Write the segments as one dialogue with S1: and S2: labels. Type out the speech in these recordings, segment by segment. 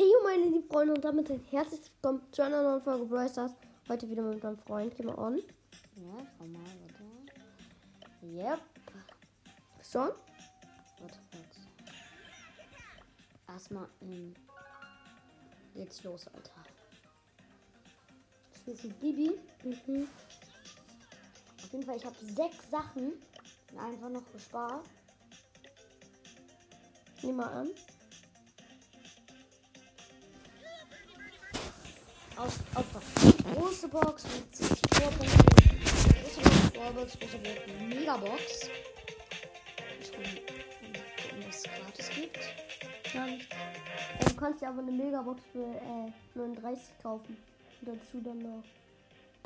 S1: Hey meine lieben Freunde und damit herzlich willkommen zu einer neuen Folge Brawl Stars. Heute wieder mit meinem Freund. Geh mal on.
S2: Ja, schau mal, warte. Yep.
S1: Bist du on?
S2: Warte kurz. Erstmal, ähm, geht's los, Alter. Spielst du Bibi?
S1: Mhm.
S2: Auf jeden Fall, ich habe sechs Sachen einfach noch gespart.
S1: Nimm mal an.
S2: Auf, auf große Box mit 60 Torpunkten. Große Box, Warbox, große Box, Megabox. Ich gucke, was es gratis gibt.
S1: Äh, du kannst dir aber eine Megabox für äh, 39 kaufen. Und dazu dann noch,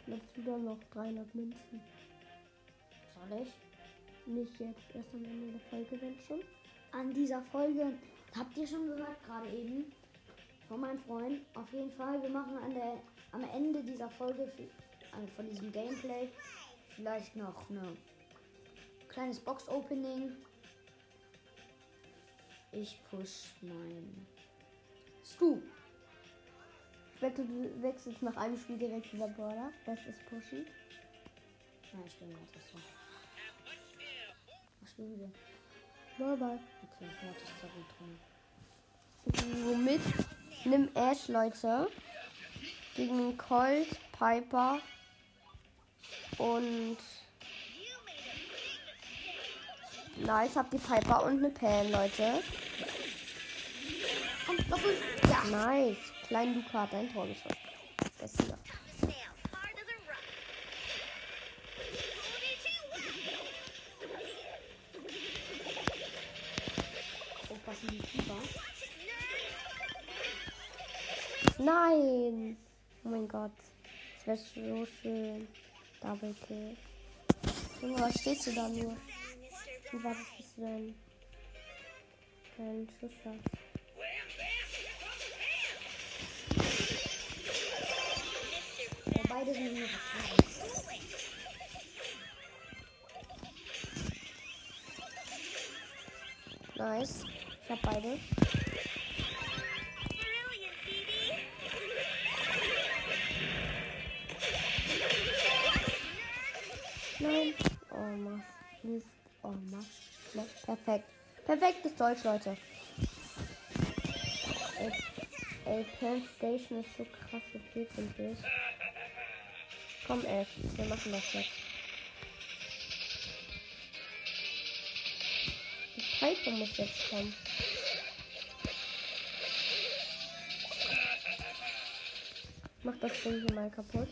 S1: dazu dann noch 300 Münzen.
S2: Soll ich?
S1: Nicht jetzt, erst am Ende der Folge, wenn schon.
S2: an dieser Folge. Habt ihr schon gehört, gerade eben von meinem Freund. Auf jeden Fall, wir machen an der, am Ende dieser Folge, also von diesem Gameplay, vielleicht noch ein kleines Box-Opening. Ich push mein Stu.
S1: Ich wette, du wechselst nach einem Spiel direkt wieder Brawler. Das ist pushy.
S2: Nein, ich bin gerade so. Was spielen wir?
S1: Bye bye.
S2: Okay, warte, ist da gut drin.
S1: Womit? Nimm Ash, Leute. Gegen Colt, Piper und Nice, habt die Piper und eine Pan, Leute.
S2: Komm. Ja.
S1: Nice. Klein Luca hat ein Tor geschossen. Das ist hier. Nein. Oh mein Gott. Das wäre so schön. Double Kill. Junge, was stehst du da nur? Wie war das bis du denn? Keinen Schuss hast.
S2: Ja, beide sind was
S1: Nice. Ich hab beide. Nein. Oh, Mast. Mist. Oh, Mast. Ne, Perfekt. Perfektes Deutsch, Leute. Ey, Pan Station ist so krass okay, finde ich. Komm, Ash. Wir machen das jetzt. Die Piper muss jetzt kommen. Mach das Ding hier mal kaputt.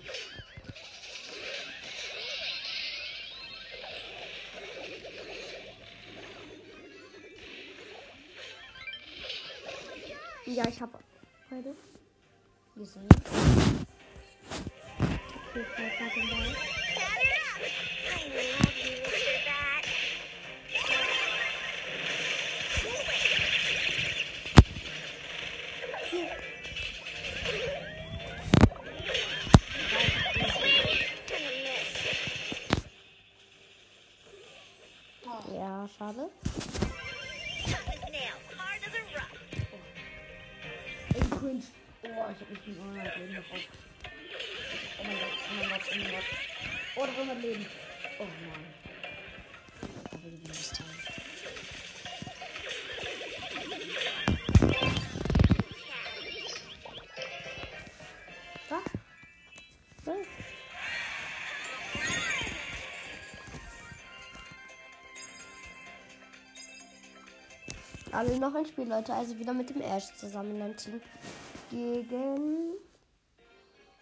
S1: Ja, ich habe beide.
S2: gesehen.
S1: Okay, ich Alle noch ein Spiel, Leute. Also wieder mit dem Ash zusammen in einem Team. Gegen.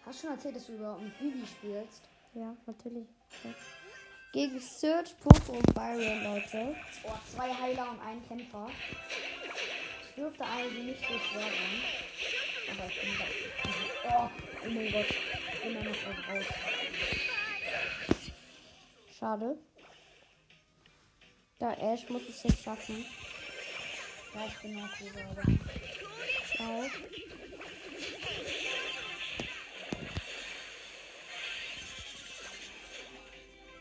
S2: Hast du schon erzählt, dass du überhaupt mit Bibi spielst?
S1: Ja, natürlich. Ja. Gegen Search, Poco und Byron, Leute.
S2: Oh, zwei Heiler und ein Kämpfer. Ich dürfte also nicht so schwer sein. Aber ich bin da. Oh, oh mein Gott. Da noch raus.
S1: Schade. Da Ash muss es jetzt schaffen.
S2: Ja, ich bin noch cool gerade.
S1: Ciao.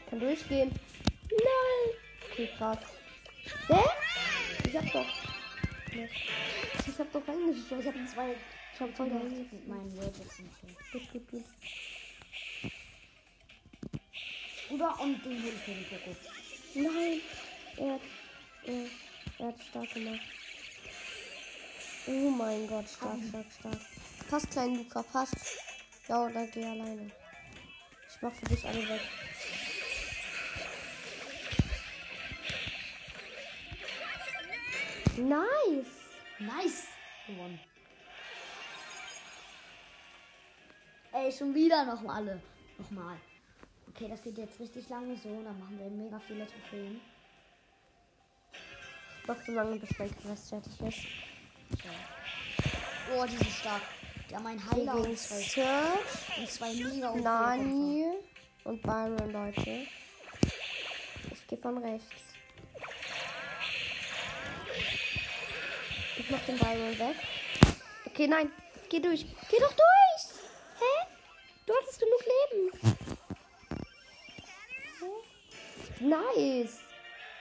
S1: Kann durchgehen. Nein. Okay, krass. Hä? Ich hab doch. Ich hab doch reingeschaut.
S2: Ich habe zwei
S1: Ich hab voll reingeschaut.
S2: mit meinen Gadgets.
S1: Gut, gut, gut.
S2: Bruder, und den hol ich mir Poco.
S1: Nein! Er hat, er, er hat stark gemacht. Oh mein Gott, stark, stark, stark. Passt, klein Luca, passt. Ja, oder geh alleine. Ich mach für dich alle weg. Nice!
S2: Nice! Gewonnen. Ey, schon wieder noch mal alle. Nochmal. Okay, das geht jetzt richtig lange so. Dann machen wir mega viele Trophäen.
S1: Noch so lange, bis mein Quest fertig ist.
S2: Oh, die sind stark. Die haben einen Heiler und zwei,
S1: Search,
S2: und zwei mega OP
S1: Nani und Byron, Leute. Ich gehe von rechts. Ich mach den Byron weg. Okay, nein. Geh durch. Geh doch durch. Hä? Du hattest genug Leben. Nice.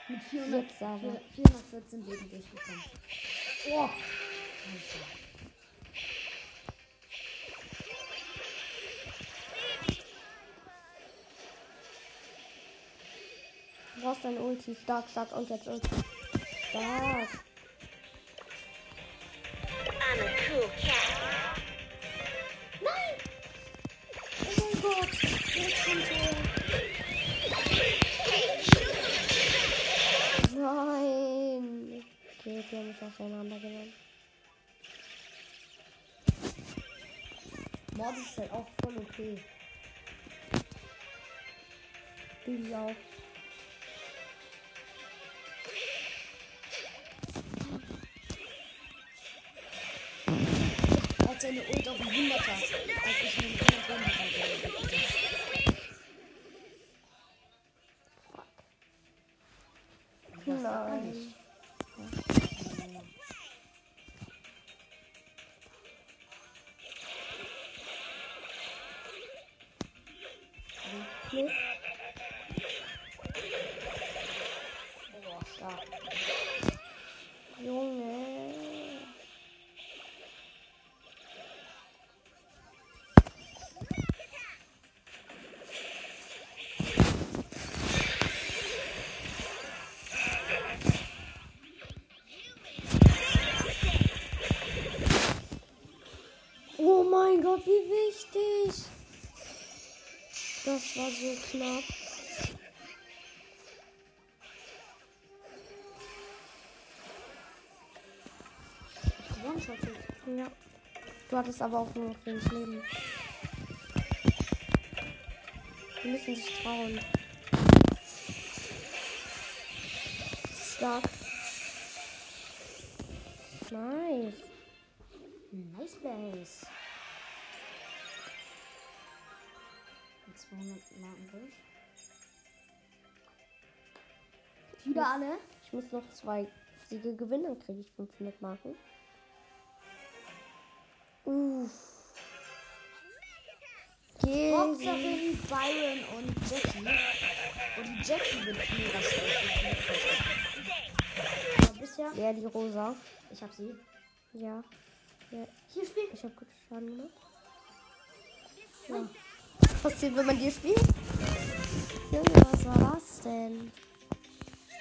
S2: Mit 400,
S1: Jetzt aber.
S2: 414 Leben durchgekommen. Oh.
S1: Du brauchst deine Ulti. Stark, stark. Und jetzt Ulti. Stark.
S3: I'm a cool cat.
S2: Nein! Oh mein Gott! Jetzt kommt er.
S1: Nein. Okay, die haben mich auseinandergenommen.
S2: Mord ist halt auch voll okay.
S1: Billy auch.
S2: Er hat seine Ult auf den 100er. Als ich einen 100
S1: wie wichtig. Das war so knapp. Ja. Du hattest aber auch nur noch wenig Leben. Wir müssen sich trauen. Stark.
S2: 200 Marken durch. Wieder alle?
S1: Ich muss noch zwei Siege gewinnen, dann kriege ich 500 Marken. Uff. Geh.
S2: Boxerin, Byron und Jackie. Und die Jackie wird mega schlecht. Aber bisher,
S1: Ja, die Rosa.
S2: ich hab sie.
S1: Ja. ja.
S2: Hier spielt.
S1: Ich habe gut Schaden gemacht.
S2: Ja.
S1: Was passiert, wenn man dir spielt? Junge, was war das denn?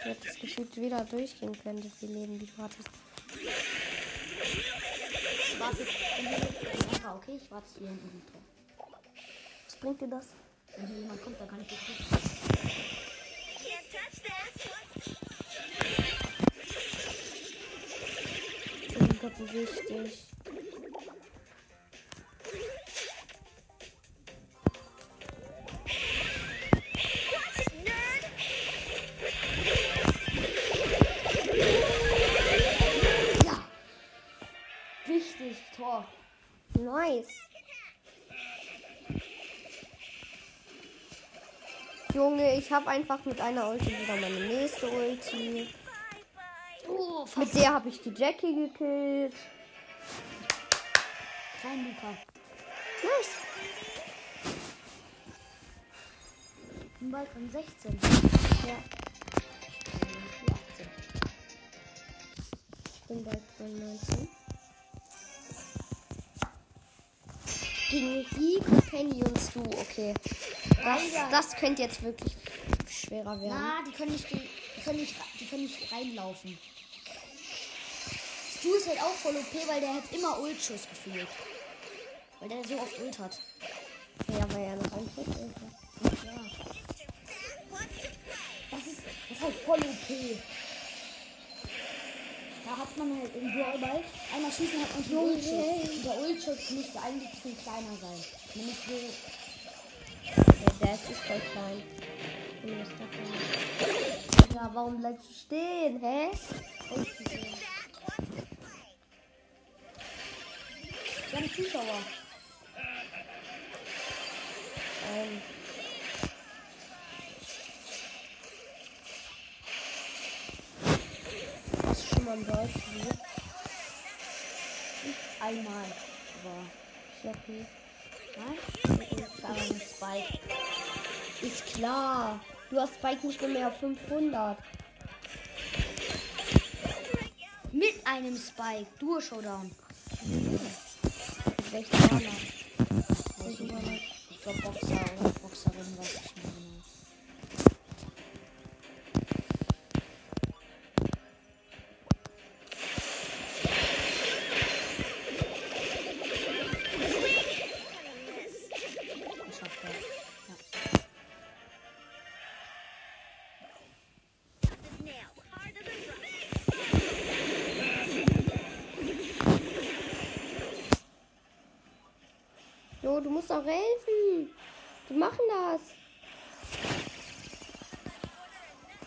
S1: Du hättest gefühlt wieder durchgehen können, so viel Leben, die du hattest.
S2: Warte, jetzt Anker, okay? Ich warte hier hinten.
S1: Was bringt dir das?
S2: Wenn hier jemand kommt, dann kann ich dich.
S1: Oh mein Gott, wie wichtig.
S2: Tor.
S1: Nice. Junge, ich habe einfach mit einer Ulti wieder meine nächste Ulti.
S2: Oh.
S1: Mit der habe ich die Jackie gekillt.
S2: Klein Luca.
S1: Nice.
S2: Ein Ball von 16.
S1: Ja, ich bin bei 19. Penny und Stu. Okay. Das, das könnte jetzt wirklich schwerer werden.
S2: Na, die können nicht, die, können nicht, die können nicht reinlaufen. Stu ist halt auch voll OP, weil der hat immer Ultschuss gefühlt. Weil der so oft Ult hat.
S1: Ja, weil er noch ist.
S2: Ja. Das ist, das ist halt voll OP. Da hat man halt im Brawlball einmal schießen hat man schon Ultschuss. Und der Ultschuss müsste eigentlich viel kleiner sein. Man müsste
S1: Der ist voll klein. Ja, warum bleibst du stehen, hä?
S2: Wir haben Zuschauer.
S1: Ähm. Mal ein Brawl probiert?
S2: Einmal. Aber.
S1: Noch nie.
S2: Nein? Spike.
S1: Ist klar. Du hast Spike nicht mehr, auf 500.
S2: Mit einem Spike. Duo Showdown. Ich glaube Boxer oder Boxerin, weiß ich nicht
S1: musst auch helfen. Die machen das.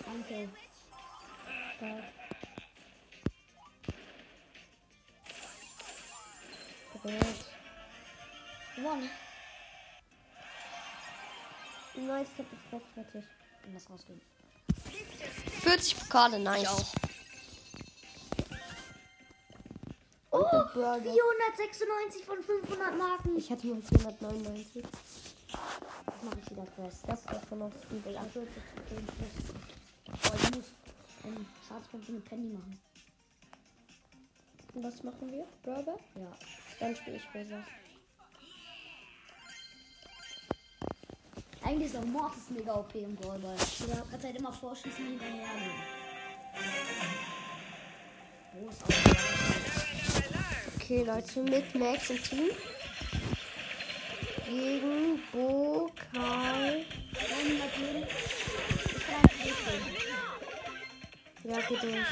S2: Danke. Gewonnen.
S1: Nice, ich hab das fertig.
S2: Ich muss rausgehen.
S1: 40 Pokale, nice. Burger.
S2: 496 von 500 Marken.
S1: Ich hatte nur 499.
S2: Jetzt mache ich wieder Quest.
S1: Das war von noch
S2: Ich
S1: übel.
S2: Oh, ich muss ähm, Schadenspunkte mit Penny machen.
S1: Und was machen wir? Burger?
S2: Ja.
S1: Dann spiele ich besser.
S2: Eigentlich ist auch Mortis mega OP im Brawlball. Du kannst halt immer vorschießen und hinterhergehen. Wo ist auch
S1: Okay, Leute, mit Max im Team. Gegen Bo, Karl.
S2: 100 Leben. Ich kann einfach durchgehen.
S1: Ja, geht durch.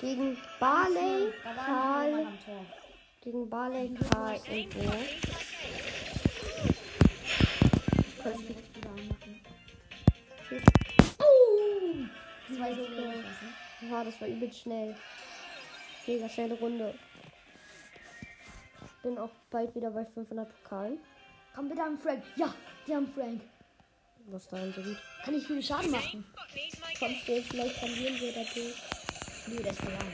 S1: Gegen Barley,
S2: war
S1: Karl. Gegen Barley, Karl und Bo.
S2: Oh! So wenig.
S1: Ja, das war übel schnell. Mega schnelle Runde. Bin auch bald wieder bei 500 Pokalen.
S2: Komm bitte an Frank. Ja, die haben Frank.
S1: Was daran so gut.
S2: Kann ich viel Schaden machen?
S1: Kommst du, vielleicht verlieren wir dadurch.
S2: Nee, der ist verloren.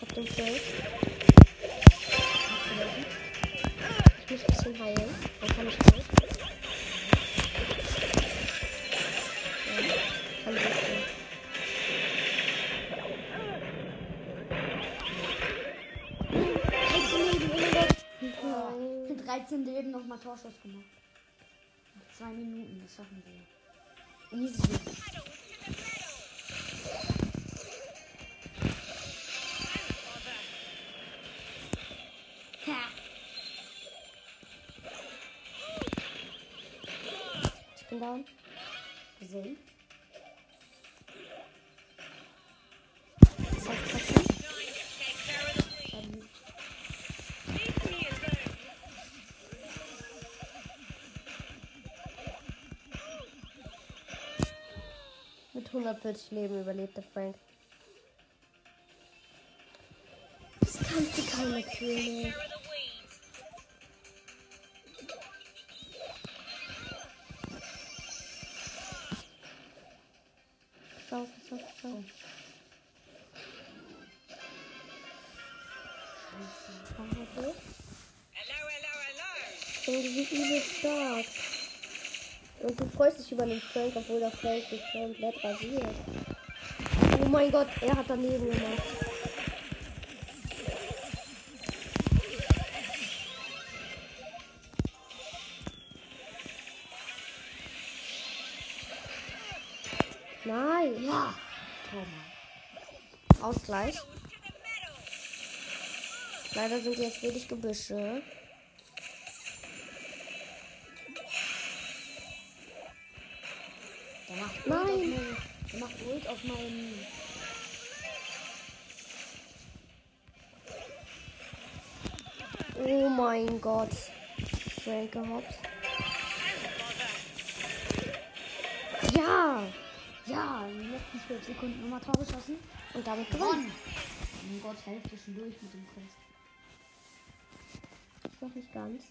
S1: Hab den Feld. Ich muss ein bisschen heilen. Dann kann ich raus.
S2: 13 Leben nochmal Torschuss gemacht. Noch Zwei Minuten, das schaffen wir.
S1: Easy.
S2: Ha!
S1: Ich bin down.
S2: Gesehen?
S1: 140 Leben überlebt der Frank. Das kannst du keine König. Schau, schau, schau. Schade. Irgendwie übel stark. Und du freust dich über den Frank, obwohl der Frank dich komplett rasiert. Oh mein Gott, er hat daneben gemacht. Nein. Ja. Komm. Ausgleich. Leider sind jetzt wenig Gebüsche.
S2: Der macht
S1: Nein.
S2: Der macht Ult auf meinen.
S1: Oh mein Gott. Schnell gehoppt. Ja!
S2: Ja, in den letzten 12 Sekunden nochmal Tor geschossen.
S1: Und damit gewonnen.
S2: Oh mein Gott, Hälfte schon durch mit dem Quest.
S1: Noch nicht ganz.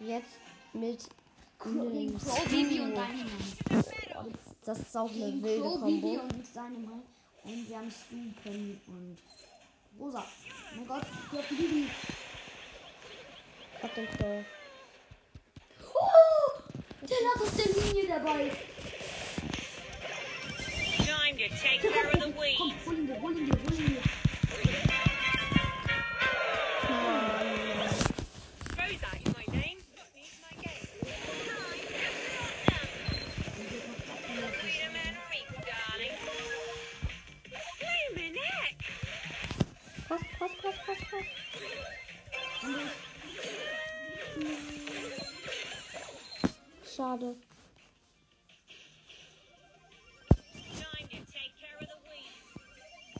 S1: Jetzt mit
S2: Gegen Crow, Bibi und. Dynamite.
S1: Das ist auch eine
S2: Gegen
S1: wilde
S2: Crow, Bibi
S1: Kombo.
S2: und Dynamite. Und wir haben Stu, Penny und Rosa. Oh mein Gott, hier auf die Bibi.
S1: Hab den Crow.
S2: Oh, der lag auf der Linie dabei.
S3: Time to take care of the
S2: Komm,
S3: weeds.
S2: hol ihn dir, hol ihn dir, hol ihn dir.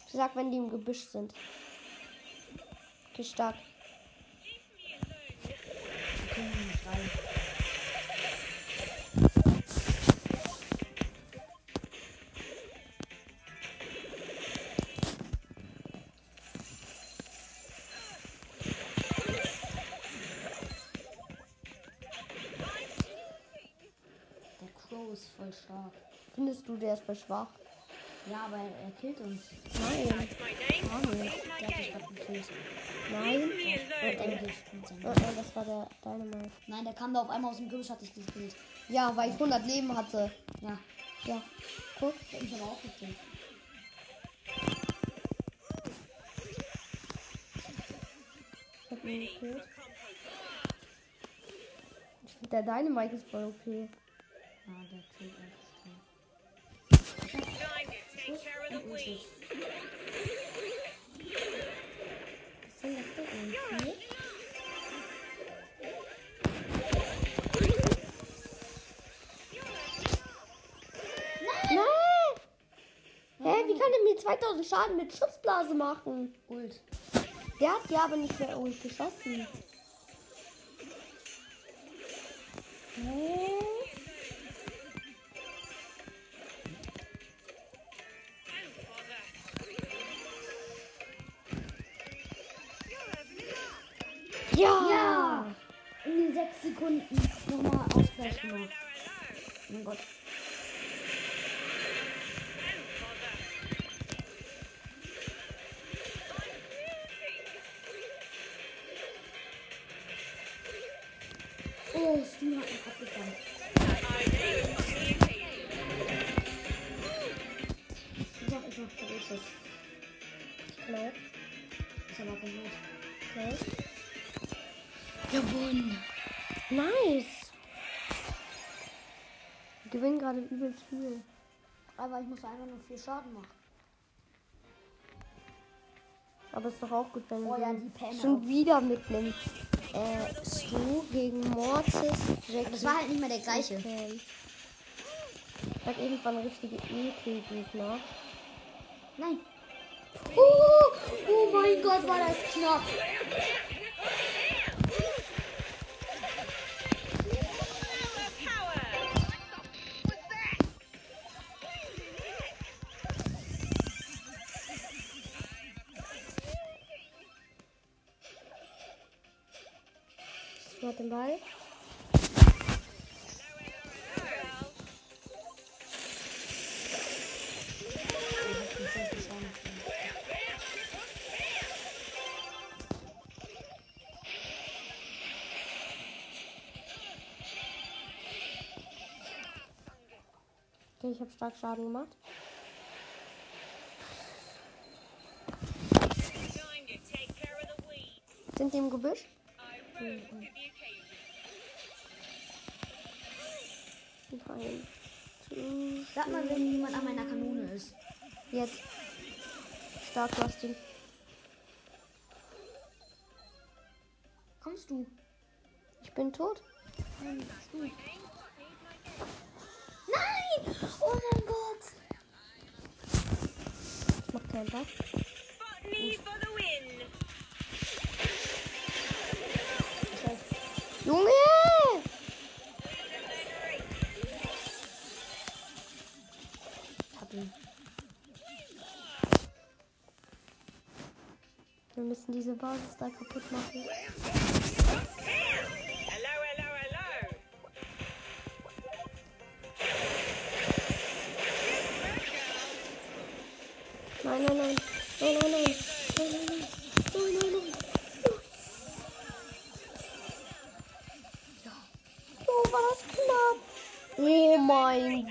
S1: Ich sag, wenn die im Gebüsch sind. Okay, stark.
S3: Leave
S2: stark.
S1: Findest du, der ist voll schwach?
S2: Ja, aber er killt uns.
S1: Nein. Nein.
S2: Der hat dich gerade gekillt.
S1: Nein. Oh, oh, das war der Dynamite.
S2: Nein, der kam da auf einmal aus dem Gebüsch, hat dich gekillt.
S1: Ja, weil ich 100 Leben hatte.
S2: Ja,
S1: Ja. Guck.
S2: der hat mich aber auch gekillt.
S1: Ich hab ihn gekillt. Ich finde, der Dynamite ist voll okay.
S2: Ja, der killt
S1: Nein! Hä, wie kann er mir 2000 Schaden mit Schutzblase machen?
S2: Ult.
S1: Der hat ja aber nicht mehr ult geschossen. Hä?
S2: Ich.
S1: Genau,
S2: Ich hab aber nicht.
S1: genau.
S2: Gewonnen.
S1: Nice! Wir gewinnen gerade übelst viel.
S2: Aber ich muss einfach nur viel Schaden machen.
S1: Aber ist doch auch gut, wenn
S2: Oh
S1: du
S2: ja,
S1: schon wieder mitnimmst. Äh, Stu gegen Mortis, Jackie.
S2: Das war halt nicht mehr der gleiche.
S1: Okay. Ich hab irgendwann richtige EK-Gegner.
S2: Nein. Oh, oh mein Gott, war das knapp.
S1: Den Ball. Ich habe stark Schaden gemacht. Sind die im Gebüsch? Nein.
S2: Sag mal, wenn jemand an meiner Kanone ist.
S1: Jetzt. Stark, Rustin.
S2: Kommst du?
S1: Ich bin tot.
S2: Nein, bist du. Nein! Oh mein Gott!
S3: Win.
S1: Junge!
S2: Hab ihn.
S1: Wir müssen diese Basis da kaputt machen.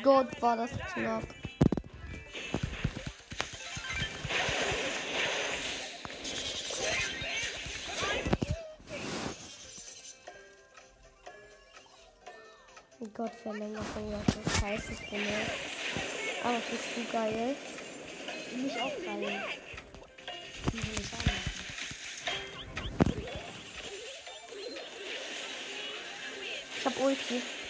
S1: Gott, war das knapp. Gott, Verlängerung, das ist scheiße für mich. Aber bist du geil.
S2: Für mich auch geil. Wie soll ich sagen?
S1: Ich hab Ulti.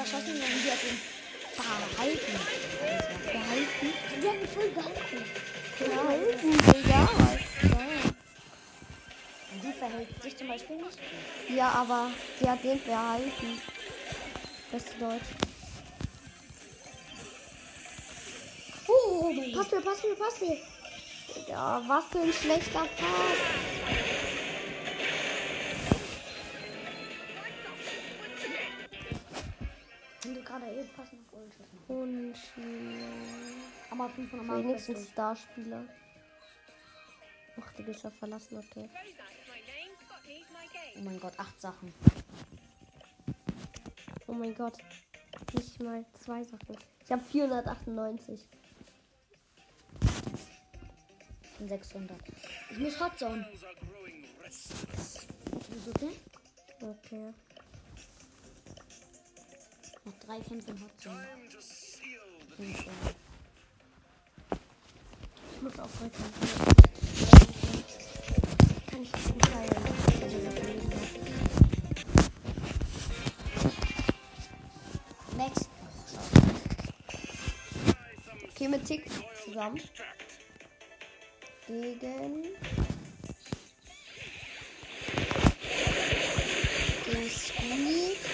S1: Verschossen,
S2: sondern die hat ihn verhalten.
S1: Gehalten?
S2: Die haben mich voll gehalten.
S1: Gehalten, Digga. Ja.
S2: Die verhält sich zum Beispiel nicht.
S1: Ja, aber sie hat den verhalten. Beste Deutsch.
S2: Oh mein Gott.
S1: Pass mir, pass mir, pass mir. Ja, was für ein schlechter Pass. Und
S2: Aber 500 Mark
S1: wenigstens Starspieler. Ach, die Geschäft verlassen, okay.
S2: Oh mein Gott, acht Sachen.
S1: Oh mein Gott. Nicht mal zwei Sachen. Ich habe 498.
S2: Und 600. Ich muss Hotzone. Ist okay?
S1: Okay.
S2: Noch drei Kämpfe in Hotzone. Fünf, ja.
S1: Ich muss auch heute. Kann ich diesen Teil. also.
S2: Max.
S1: Okay, mit Tick zusammen. Gegen. Gegen Squeak.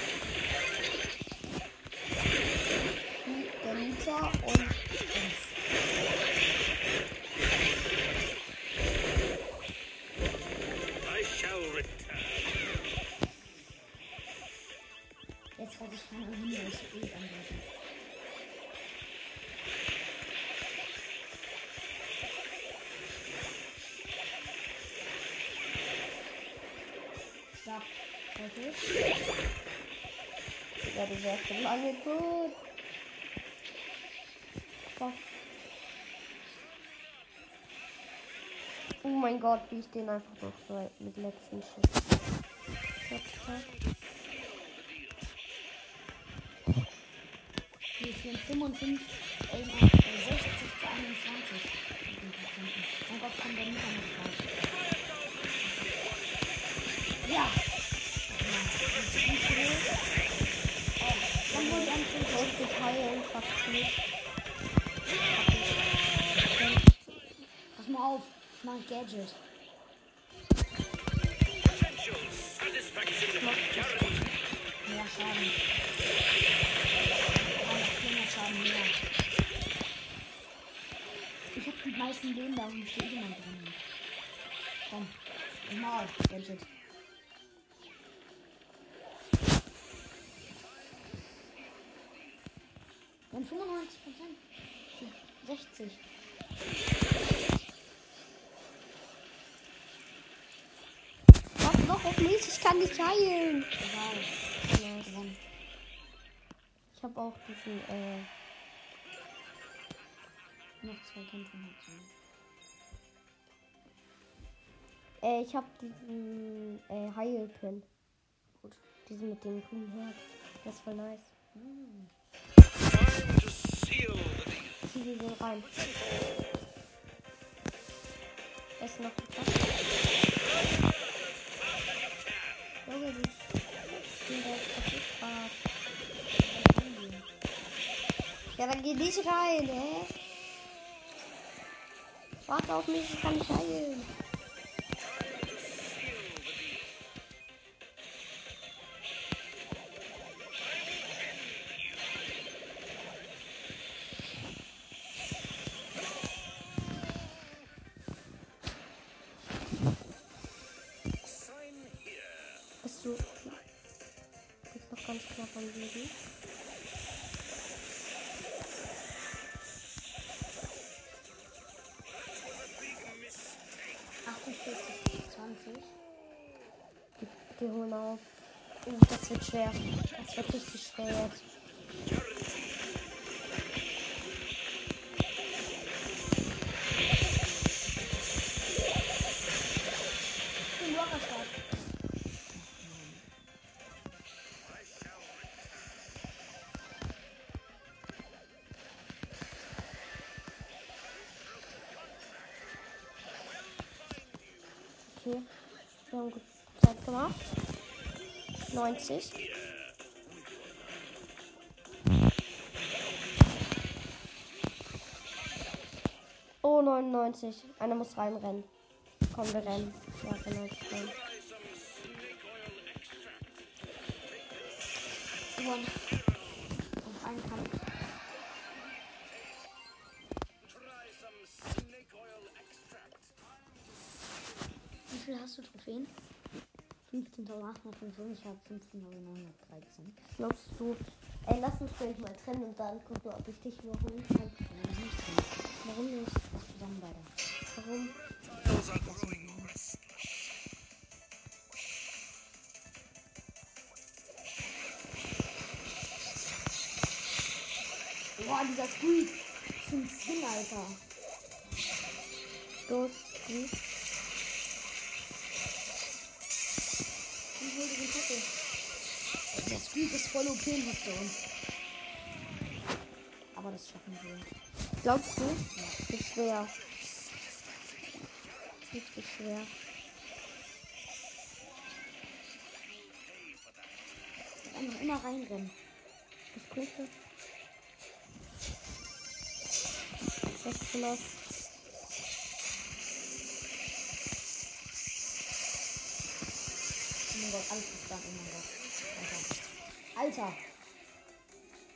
S2: Werde ich keine angreifen. Stopp. Okay.
S1: Ja, du wärst lange tot. So. Oh mein Gott, wie ich den einfach noch so mit letzten Schuss.
S2: Führen 55, äh, 60 zu 21. Mein Gott, kommt der Mieter noch raus. Ja! Dann wurde Schuss.
S1: Und zu teilen, fast nicht.
S2: Pass mal auf, ich mach ein Gadget. Mehr Schaden. mit meisten Leben, darum steht jemand drin. Komm, mal, Gadget. Und 95 Prozent. 60.
S1: Was noch auf mich, ich kann nicht heilen. Ich hab auch diesen, äh
S2: noch zwei Kämpfe
S1: äh ich habe diesen, äh, Heilpin. Gut. Diesen mit dem grünen Herz. Der ist voll nice.
S4: Deal.
S1: Zieh die so rein. Ist noch geklappt. Junge, du Spielberg, das ist Spaß. Ja, dann geh nicht rein, hä? Warte auf mich, ich kann nicht heilen. Das wird schwer. Das wird richtig schwer jetzt. Okay. Wir haben gut Zeit gemacht. 90. Oh, 99. Einer muss reinrennen. Komm, wir rennen. Ja, genau. ich renn.
S2: Gewonnen. Einen Kampf. Wie viel hast du Trophäen? 15.805, ich habe 15.913.
S1: Glaubst du? Ey, lass uns gleich mal trennen und dann gucken, ob ich dich überholen kann. Warum nicht?
S2: bist, zusammen beide.
S1: Warum?
S2: Boah, dieser Squeak. Ein Skin, Alter.
S1: Los, gut.
S2: Den Titel. Der Squeak ist voll OP in Aktion. Aber das schaffen wir.
S1: Glaubst du? Das ist schwer. Richtig schwer.
S2: Einfach immer reinrennen.
S1: Das könnte. 600.
S2: Oh mein Gott, alles ist dann. Oh mein Gott. Alter. Alter.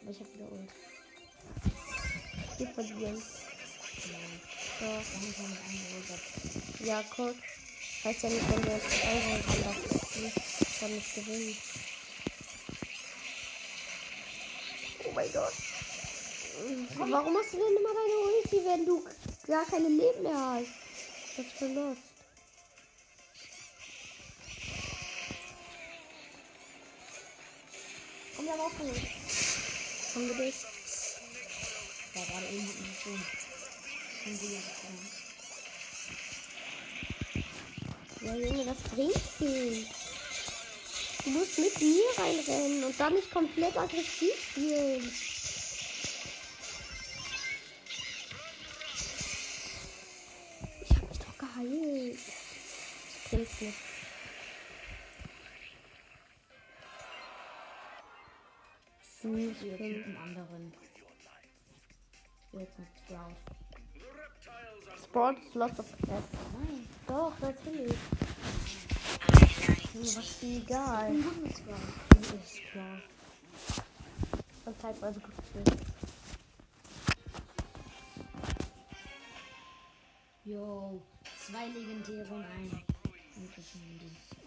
S2: Ich hab wieder Ult.
S1: Wir verlieren. Ja. Ja, guck. Heißt ja nicht, wenn wir uns einholen haben, dass wir dann nicht gewinnen. Oh mein Gott. Warum hast du denn immer deine Ulti, wenn du gar keine Leben mehr hast? Das ist voll lost.
S2: Wir haben aufgeholt.
S1: Haben wir dich?
S2: Ja, gerade eben schon. Sie ja getan.
S1: Ja, Junge, das bringt nichts. Du musst mit mir reinrennen und dann nicht komplett aggressiv spielen. Ich hab mich doch geheilt. Das bringt nichts. Hm,
S2: Wir
S1: bin-
S2: töten anderen. Jetzt mit Sprout.
S1: Sport is lots of Death.
S2: Nein,
S1: Doch, natürlich. Junge, was ist egal.
S2: ich bin gut mit Sprout.
S1: Ist klar. Und zeitweise gefühlt.
S2: Yo, zwei legendäre und ein Handy.
S1: Ich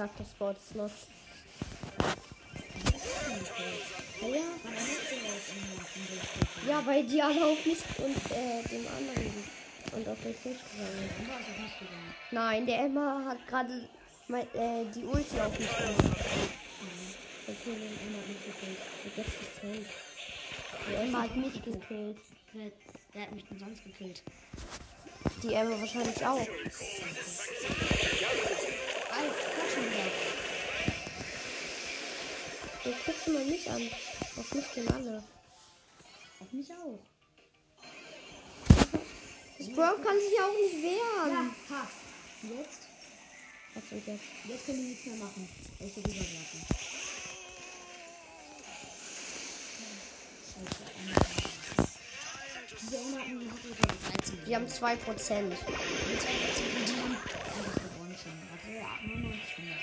S1: sag, das Sport ist.
S2: Okay.
S1: Ja, weil die alle auf mich und äh, dem anderen und auf der Stage gegangen ist.
S2: Nicht.
S1: Nein, der Emma hat gerade äh, die Ulti auf mich gemacht. Okay, den Emma hat mich gekillt. Jetzt Emma hat mich gekillt.
S2: Wer hat mich denn sonst gekillt?
S1: Die Emma wahrscheinlich auch.
S2: Alter, quatsch schon wieder.
S1: So, guck dir mal mich an. Auf mich gehen alle.
S2: Auf mich auch.
S1: Sprout kann sich ja auch nicht
S2: Ja,
S1: wehren.
S2: ha. Jetzt?
S1: Was wird jetzt?
S2: Jetzt können wir nichts mehr machen. Er ist ja rübergelaufen. Scheiße, Emma. Diese Emma hat nur noch über 13.
S1: Die haben 2%.
S2: Die zwei Prozent, die haben einfach gewonnen schon. Ja, 99 von der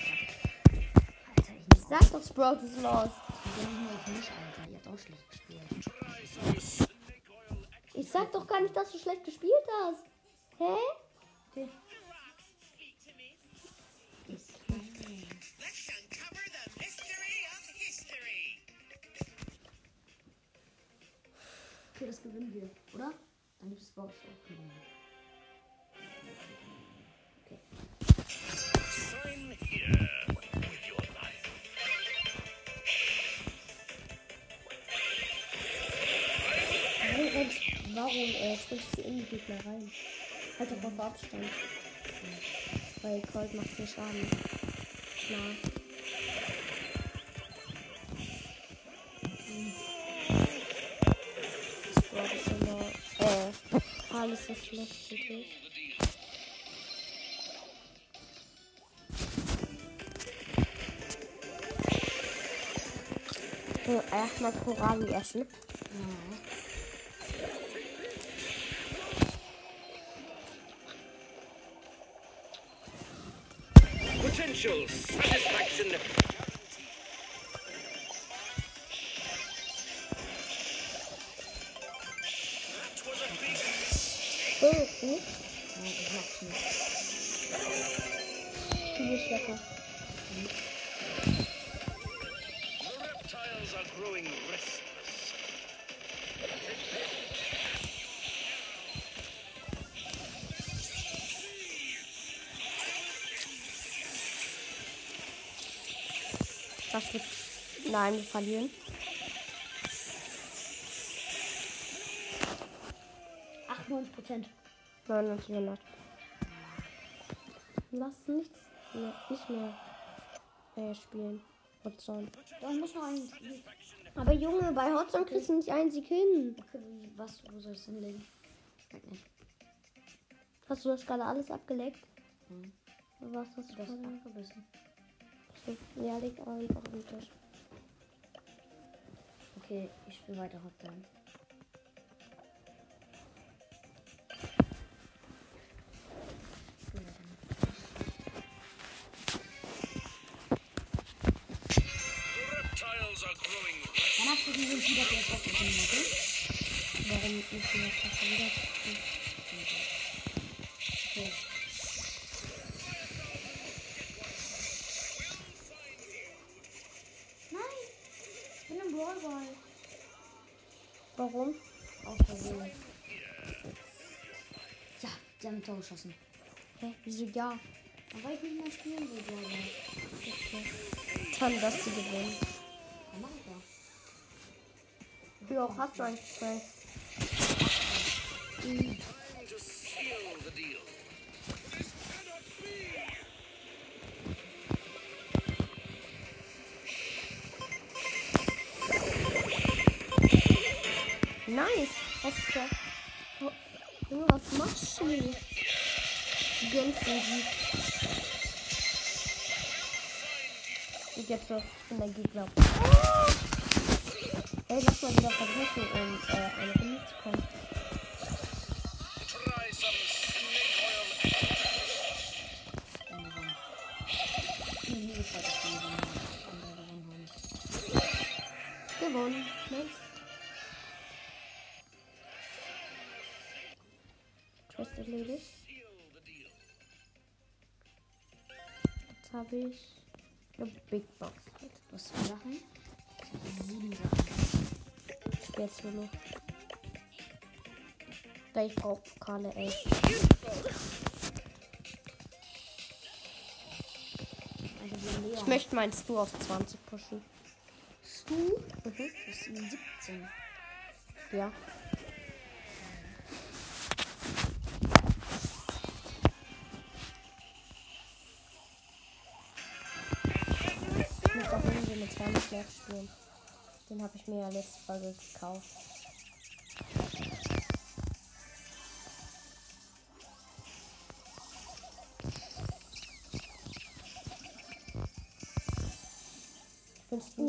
S2: Alter, ich muss
S1: Sag doch, Sprout ist los. Ich sag doch gar nicht, dass du schlecht gespielt hast. Hä?
S2: Okay, das gewinnen wir, gibt es Box auch gewinnen. Okay.
S1: Warum, äh, sprichst du in die Gegner rein? Halt doch auf Abstand. Weil Colt macht viel Schaden. Klar. Äh, Karl ist so erstmal Korabi essen.
S4: Potential satisfaction. Restless.
S1: Das wird. Nein, wir verlieren.
S2: 98 Prozent.
S1: 99, 100. Lass nichts mehr, nicht mehr äh, spielen. Hotzone.
S2: Dann muss noch ein.
S1: Aber Junge, bei Hotzone kriegst du nicht einen Sieg hin.
S2: Okay, was, wo soll ich hinlegen? Geht nicht.
S1: Hast du das gerade alles abgeleckt?
S2: Hm.
S1: Was hast du
S2: Das abgebissen.
S1: Ja, leg einfach auf den Tisch.
S2: Okay, ich spiele weiter Hotline.
S1: Warum nicht mehr das wieder?
S2: Okay. Nein! Ich bin im Brawlball.
S1: Warum?
S2: Aus Versehen. Ja, die haben ein Tor geschossen.
S1: Hä? Wieso ja?
S2: Aber ich nicht mehr spielen will, Brawlball.
S1: Kann, dass sie gewinnen.
S2: Dann mach ich ja.
S1: Wie auch hast du eigentlich zwei?
S4: Deal.
S1: Nice! Das? Oh, Junge, was machst du? Sieg. Und jetzt noch in der Gegner. Oh! Ey, lass mal wieder vergessen, um äh, eine Runde zu kommen.
S2: Gewonnen.
S1: Nice.
S4: The deal.
S1: Jetzt habe ich eine Big Box.
S2: Was für Sachen? sieben Sachen.
S1: Jetzt solo. Ja, ich brauch Pokale, ey.
S2: Also wir Leon.
S1: Ich möchte meinen Stu auf 20 pushen.
S2: Stu?
S1: Mhm.
S2: Das ist 17.
S1: Ja. Ich muss auch irgendwie mit Thermosflash spielen. Den habe ich mir ja letzte Folge gekauft.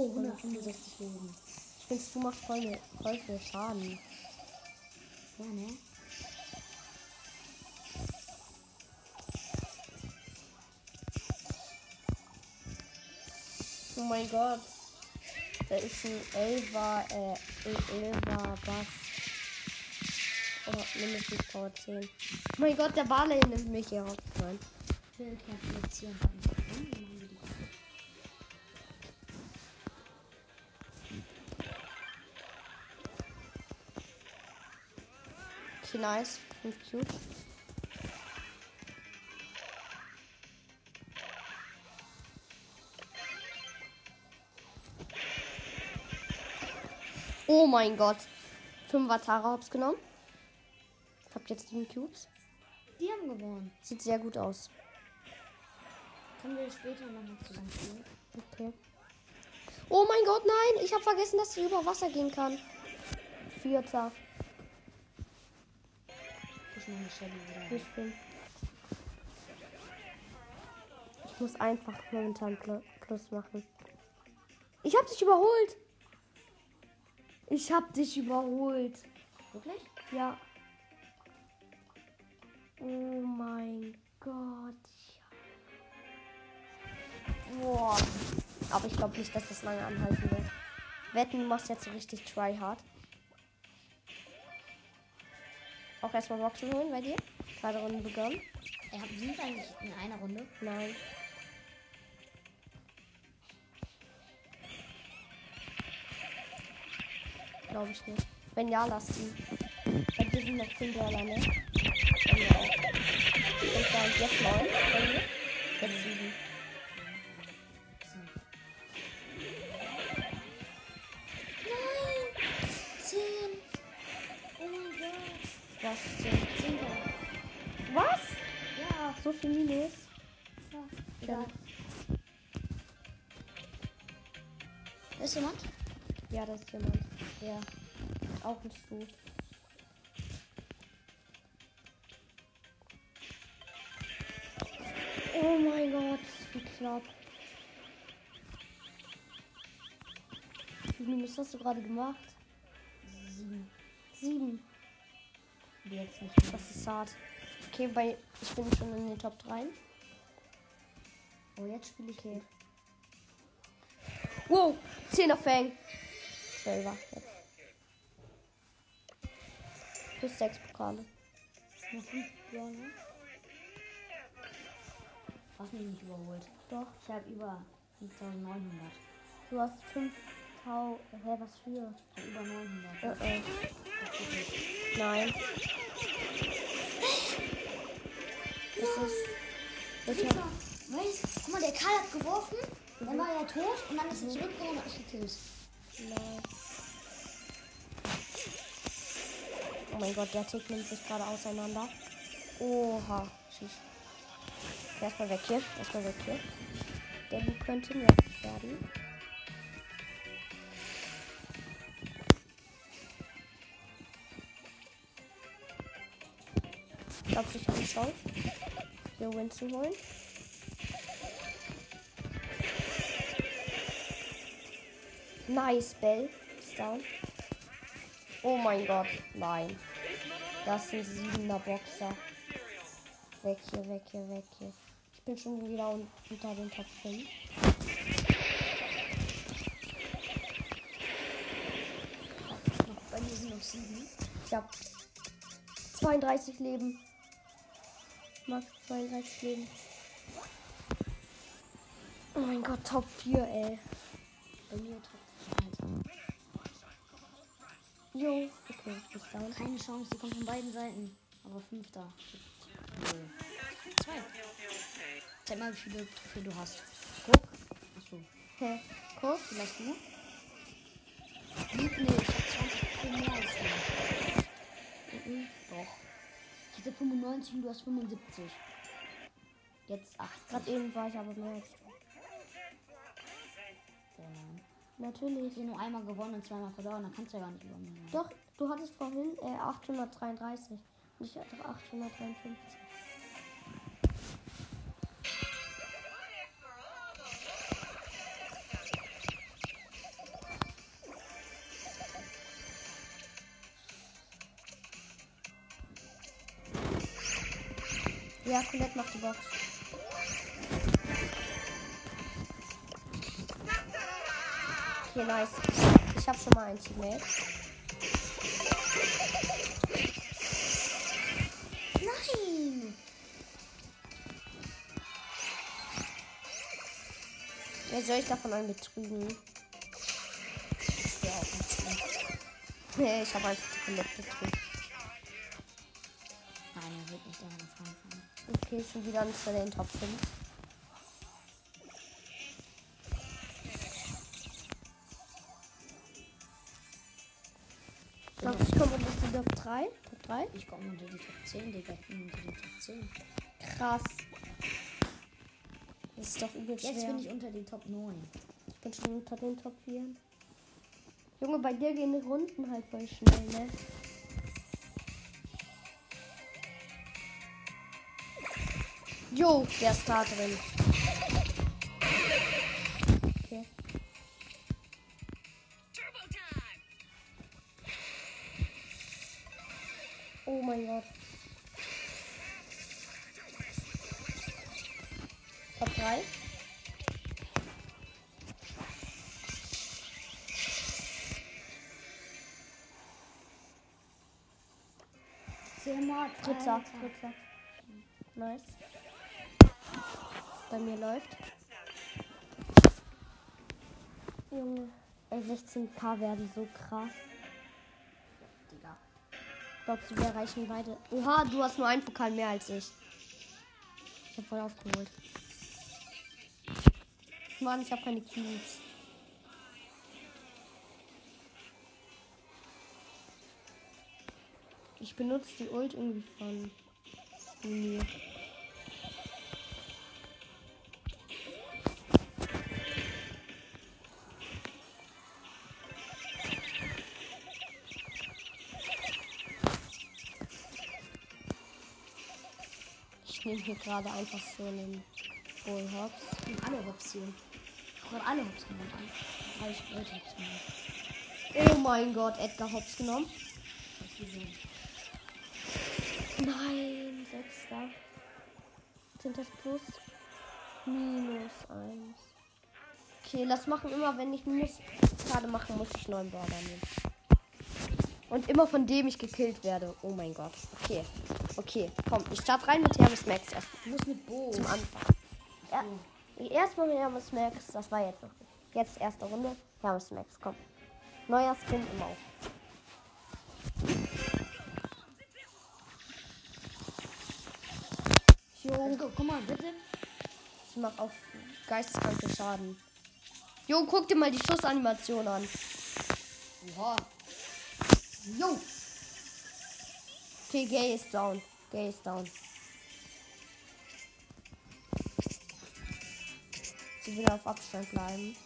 S2: Oh,
S1: du,
S2: 165 Leben.
S1: ich find's, du machst voll, voll viel Schaden.
S2: Ja, ne?
S1: Oh mein Gott. Da ist ein Elva, äh, Elva Bass. Oder mindestens Power 10. Oh mein Gott, der Barley nimmt mich hier raus. Nein.
S2: Phil kann platzieren.
S1: Okay, nice. 5 Cubes. Oh mein Gott. 5 Tara hops genommen. Ich hab jetzt 7 Cubes.
S2: Die haben gewonnen.
S1: Sieht sehr gut aus.
S2: Können wir später nochmal zusammen spielen?
S1: Okay. Oh mein Gott, nein! Ich habe vergessen, dass sie über Wasser gehen kann. Vierter.
S2: Ich nehme Shelly wieder.
S1: Nicht schlimm. Ich muss einfach momentan Pl- Plus machen. Ich hab dich überholt. Ich hab dich überholt.
S2: Wirklich?
S1: Ja. Oh mein Gott. Boah. Aber ich glaube nicht, dass das lange anhalten wird. Wetten, du machst jetzt so richtig tryhard. Auch erstmal Boxen holen bei dir. Zweite Runde begonnen.
S2: Er hat sind eigentlich in einer Runde.
S1: Nein. Glaube ich nicht. Wenn ja, lass ihn. Bei dir sind noch 10 Dollar, ne? Bei mir auch. Und dann jetzt 9. Bei mir? Jetzt 7.
S2: Ja,
S1: viel Minus?
S2: ja.
S1: Egal.
S2: Ist jemand?
S1: Ja, das ist jemand. Ja. Auch ein Stu. Oh mein Gott, wie knapp. Wie viel Minus hast du gerade gemacht?
S2: Sieben.
S1: Sieben.
S2: Jetzt nicht.
S1: Das ist hart. Okay, bei ich bin schon in den Top 3.
S2: Oh, jetzt spiele ich
S1: Okay. Wow, 10er Fang. 12er jetzt. Plus 6 Pokale.
S2: Noch fünf Brawler. Hast mich nicht überholt.
S1: Doch.
S2: Ich habe über 5900.
S1: Du hast 5000. Hä, was für?
S2: Ich habe über 900.
S1: Äh, äh.
S2: Das geht nicht.
S1: Nein.
S2: Weil, guck mal, der Karl hat geworfen, dann war er tot und dann ist er zurückgekommen und hat gekillt.
S1: Oh mein Gott, der Tick nimmt sich gerade auseinander. Oha. Schieß. Erstmal weg hier. Erstmal weg hier. Der Lu könnte nervig werden. Glaubst du, ich habe eine Win zu holen? Nice, Bell. Ist down. Oh mein Gott, nein. Das sind siebener Boxer. Weg hier, weg hier, weg hier. Ich bin schon wieder un- unter den Top 5.
S2: Noch, bei mir sind noch sieben.
S1: Ich hab 32 Leben. Max 32 Leben. Oh mein Gott, Top 4, ey.
S2: Bei mir top 1.
S1: Jo, okay, ich bin down.
S2: Keine Chance, die kommt von beiden Seiten. Aber fünfter. Null. Zwei. Zeig mal, wie viele Trophäen du hast. Guck. Achso.
S1: Hä? Guck.
S2: Vielleicht du? Nee, nee, ich hab 20 Trophäen mehr als du.
S1: Mhm.
S2: Doch. Ich hatte 95 und du hast 75. Jetzt 80.
S1: Gerade eben war ich aber mehr als.
S2: Ja.
S1: Natürlich.
S2: Ich nur einmal gewonnen und zweimal verloren, dann kannst du ja gar nicht mich.
S1: Doch, du hattest vorhin äh, 833 und ich hatte 853. Ja, Colette macht die Box. Okay, nice. Ich hab schon mal ein Teammate.
S2: Nein!
S1: Wer soll ich davon einen betrügen? Nee, ich habe einfach die Colette betrügen.
S2: Nein, er wird nicht daran fallen.
S1: Okay, ich bin wieder nicht bei den Top 5. Ich komme unter die Top
S2: 10, Digga. Ich bin unter die Top 10.
S1: Krass. Das ist doch übel schwer.
S2: Jetzt bin ich unter die Top 9.
S1: Ich bin schon unter den Top 4. Junge, bei dir gehen die Runden halt voll schnell, ne? Jo, der ist da drin.
S2: Zehnmal.
S1: Dritter, dritter. Nice. Bei mir läuft. Junge. Ey, 16k werden so krass.
S2: Digga.
S1: Glaubst du, wir erreichen beide? Oha, du hast nur einen Pokal mehr als ich. Ich hab voll aufgeholt. Mann, ich hab keine Cubes. Ich benutze die Ult irgendwie von mir. Ich nehme hier gerade einfach so einen Bull Hops.
S2: Bin alle Hops hier. Ich habe alle Hops genommen. Alle drei Hops genommen.
S1: Oh mein Gott, Edgar Hops genommen.
S2: Wieso?
S1: Nein, sechster. Sind das plus? Minus eins. Okay, das machen immer, wenn ich Minus gerade machen muss, ich neuen Border nehmen. Und immer von dem ich gekillt werde. Oh mein Gott. Okay. Okay, komm, ich starte rein mit Hermes Max erst
S2: Du musst mit Bo.
S1: zum Anfang. Ja, erstmal mit Hermes Max, das war jetzt noch. Jetzt erste Runde. Hermes Max, komm. Neuer Skin im Auf.
S2: Go. Guck mal, bitte.
S1: ich mach auf geisteskranke Schaden. Jo, guck dir mal die Schussanimation an.
S2: Oha. Jo.
S1: Okay, Gay ist down. Gay ist down. Sie will auf Abstand bleiben.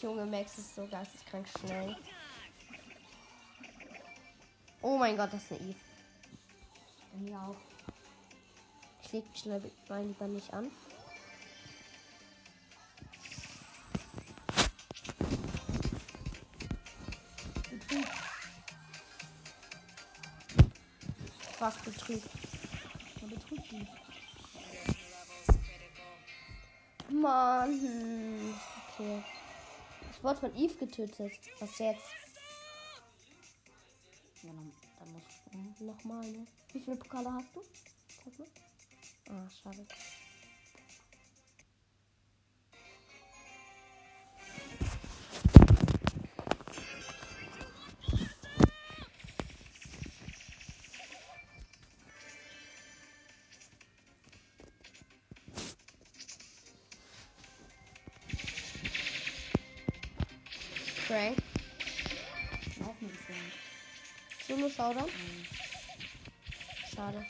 S1: Junge, Max ist so geisteskrank schnell. Oh mein Gott, das ist eine Eve.
S2: Bei mir auch.
S1: Ich leg mich mal lieber nicht an.
S2: Betrug.
S1: Was betrügt.
S2: Man betrügt die.
S1: Mann. Okay. Ich wurde von Eve getötet. Was jetzt? nochmal, ne? Wie viele Pokale hast du? Guck mal. Ah, schade. Frank.
S2: Auch nicht Frank.
S1: Solo Showdown? Mhm. Schade.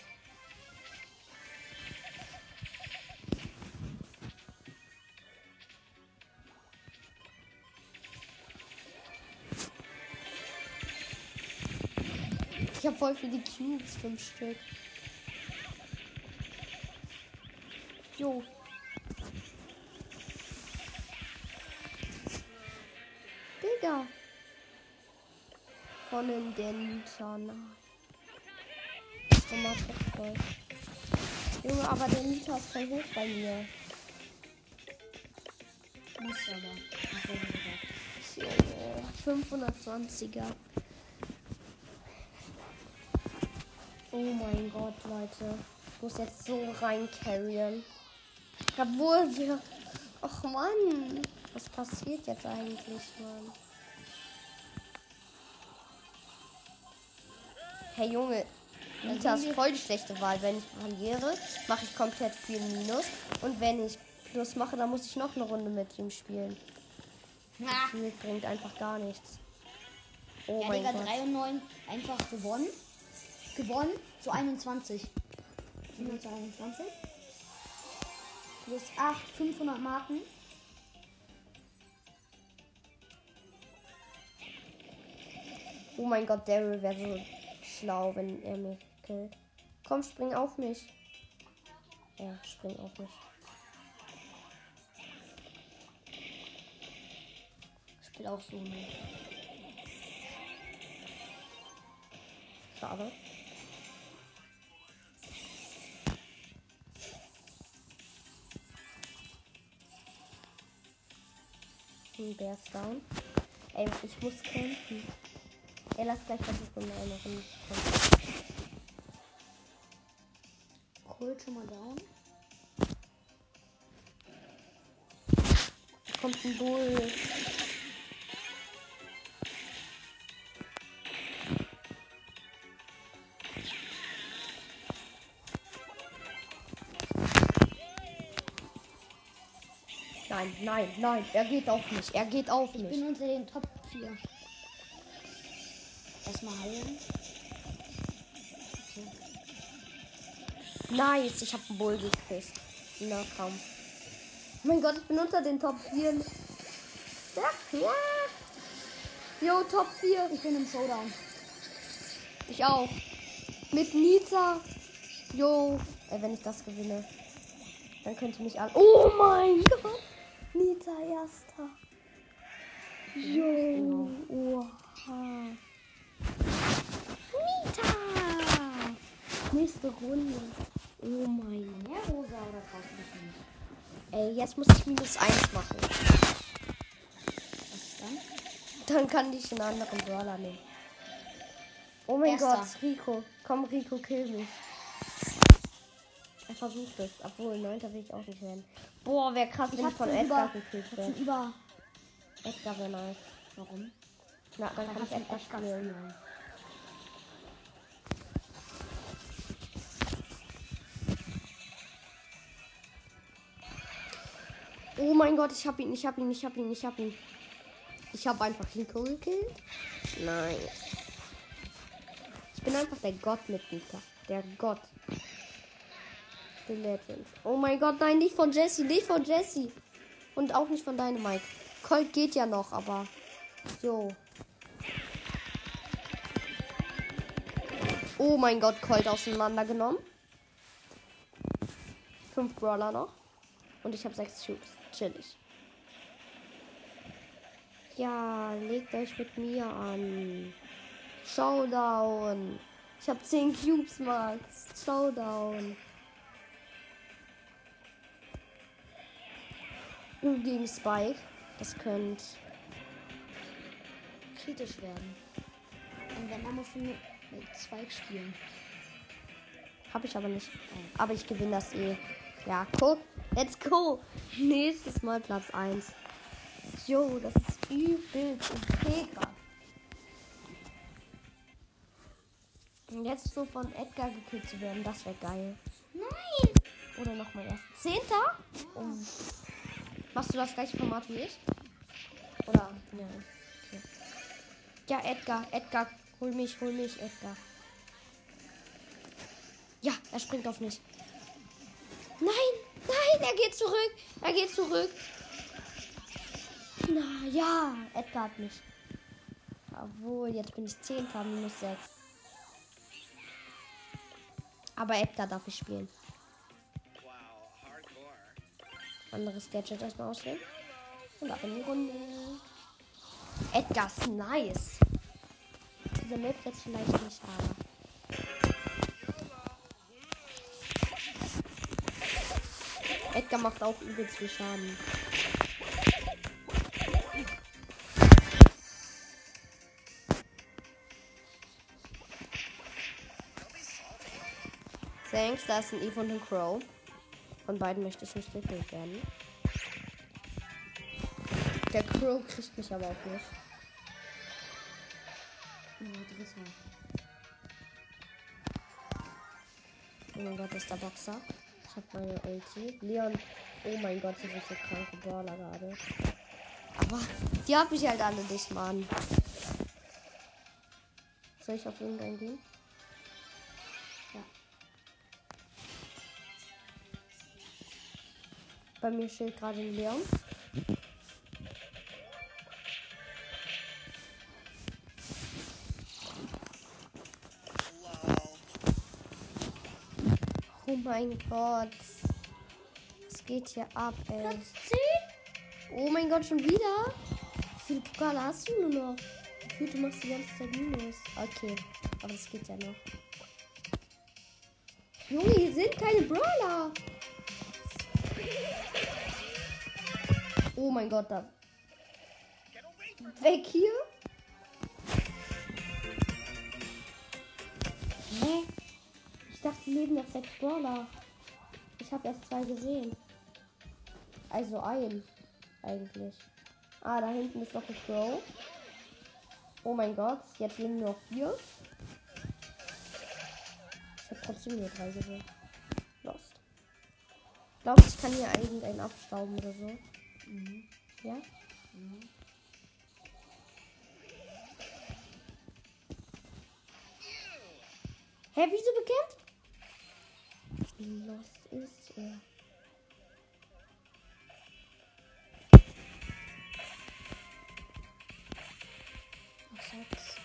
S1: Ich habe voll viele Cubes, fünf Stück. Jo. Digga. Von den Dentern. Junge, aber der Liter ist voll hoch bei mir.
S2: Muss aber. Hast du ja gesagt.
S1: Junge, 520er. Oh mein Gott, Leute. Ich muss jetzt so rein carryen. Obwohl wir. Ach Mann. Was passiert jetzt eigentlich, Mann? Hey Junge, Lita ist voll die schlechte Wahl. Wenn ich verliere, mache ich komplett viel Minus. Und wenn ich Plus mache, dann muss ich noch eine Runde mit ihm spielen.
S2: Ha!
S1: Spiel bringt einfach gar nichts. Oh
S2: Ja,
S1: mein
S2: Digga,
S1: Gott.
S2: 3 und 9 einfach gewonnen. Gewonnen zu 21. Sind wir zu 21? Plus 8, 500 Marken.
S1: Oh mein Gott, Daryl wäre so schlau, wenn er mich killt. Komm, spring auf mich. Ja, spring auf mich.
S2: Ich spiele auch so ne?
S1: Schade. Hm, Der ist down. Ey, ich muss kämpfen. Ey, lass gleich versuchen, in eine Runde zu kommen.
S2: Colt schon mal down.
S1: Kommt ein Bull. Nein, nein, nein, er geht auf mich, er geht auf
S2: Ich
S1: mich.
S2: bin unter den Top 4. Erstmal heilen.
S1: Nice, ich habe einen Bull gekriegt. Na komm. Oh mein Gott, ich bin unter den Top 4. Ja, ja. Jo, Top 4.
S2: Ich bin im Showdown.
S1: Ich auch. Mit Nita. Jo. Ey, wenn ich das gewinne, dann könnte mich alle. Oh mein Gott. Nita erster. Jo. Oha. Nita. Nächste Runde. Oh mein
S2: dich nicht?
S1: Ey, jetzt muss ich minus 1 machen.
S2: Was ist dann?
S1: Dann kann ich einen anderen Brawler nehmen. Oh mein
S2: Erster.
S1: Gott, Rico. Komm, Rico, kill mich. Er versucht es. Obwohl, 9. will ich auch nicht werden. Boah, wäre krass,
S2: Ich
S1: wenn ich von Edgar
S2: über-
S1: gekillt werde.
S2: über.
S1: Edgar wäre nice.
S2: Warum?
S1: Na, dann kann
S2: hab
S1: ich Edgar spielen.
S2: spielen.
S1: Oh mein Gott, ich hab ihn, ich hab ihn, ich hab ihn, ich hab ihn. Ich hab einfach Rico gekillt. Nein. Ich bin einfach der Gott mit Nita. Der Gott. The Legend. Oh mein Gott, nein, nicht von Jesse, nicht von Jesse. Und auch nicht von deinem Mike. Colt geht ja noch, aber. Jo. Oh mein Gott, Colt auseinandergenommen. Fünf Brawler noch. Und ich habe sechs Cubes. Chillig. Ja, legt euch mit mir an. Showdown. Ich habe 10 Cubes, Max. Showdown. Du gegen Spike. Das könnt.
S2: Kritisch werden. Und wenn, dann musst du mit, mit Spike spielen.
S1: Habe ich aber nicht. Aber ich gewinne das eh. Ja, guck. Let's go. Nächstes Mal Platz 1. Jo, das ist übelst okay. Und jetzt so von Edgar gekillt zu werden, das wäre geil.
S2: Nein!
S1: Oder nochmal erst. Zehnter? Oh. Machst du das gleiche Format wie ich? Oder? Ja. Okay. Ja, Edgar, Edgar, hol mich, hol mich, Edgar. Ja, er springt auf mich. Nein, nein, er geht zurück. Er geht zurück. Na ja, Edgar hat mich. Obwohl, jetzt bin ich 10 minus 6. Aber Edgar darf ich spielen. Anderes Gadget erstmal auswählen. Und ab in die Runde. Edgar ist nice. Diese Map jetzt vielleicht nicht, aber. Edgar macht auch übelst viel Schaden. Thanks, da ist ein Eve und ein Crow. Von beiden möchte ich nicht gekillt werden. Der Crow kriegt mich aber auch nicht.
S2: Dritter.
S1: Oh mein Gott, ist der Boxer. Meine Ulti. Leon. Oh mein Gott, das ist so kranke Brawler gerade. Aber die hab ich halt alle nicht, Mann. Soll ich auf irgendeinen gehen?
S2: Ja.
S1: Bei mir steht gerade Leon. Mein Gott. Was geht hier ab, ey?
S2: Platz 10?
S1: Oh mein Gott, schon wieder? Wie viele Pokale hast du nur noch? Gefühlt, du machst die ganze Zeit Minus. Okay, aber das geht ja noch. Junge, hier sind keine Brawler. Oh mein Gott, da. Weg hier. Leben noch sechs Brawler. Ich habe erst zwei gesehen. Also ein, eigentlich. Ah, da hinten ist noch ein Crow. Oh mein Gott, jetzt leben nur noch vier. Ich habe trotzdem nur drei gesehen. Lost. Glaubst du, ich kann hier irgendeinen abstauben oder so?
S2: Mhm.
S1: Ja? Hä, wieso bekämpft? Lost ist er. Sechs.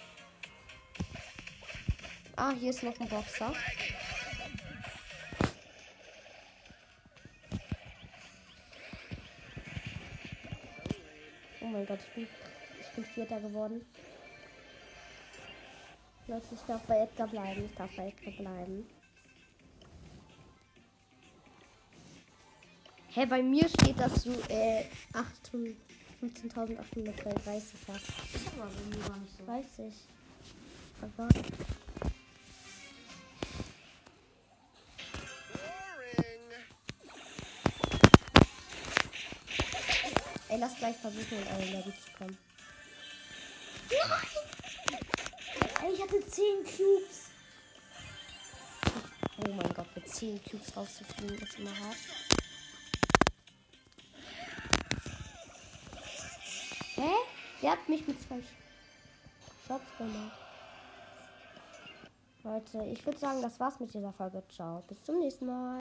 S1: Ah, hier ist noch ein Boxer. Oh mein Gott, ich bin, ich bin Vierter geworden. Leute, ich darf bei Edgar bleiben. Ich darf bei Edgar bleiben. Hä, bei mir steht, dass du äh, 800 15.833 hast.
S2: Ist aber bei mir gar nicht so.
S1: Weiß ich. Aber ey, lass gleich versuchen, in eine Lobby zu kommen.
S2: Ey, ich hatte 10 Cubes.
S1: Oh mein Gott, mit 10 Cubes rauszufliegen ist immer hart. Der hat mich mit zwei Shots gemacht. Leute, ich würde sagen, das war's mit dieser Folge. Ciao. Bis zum nächsten Mal.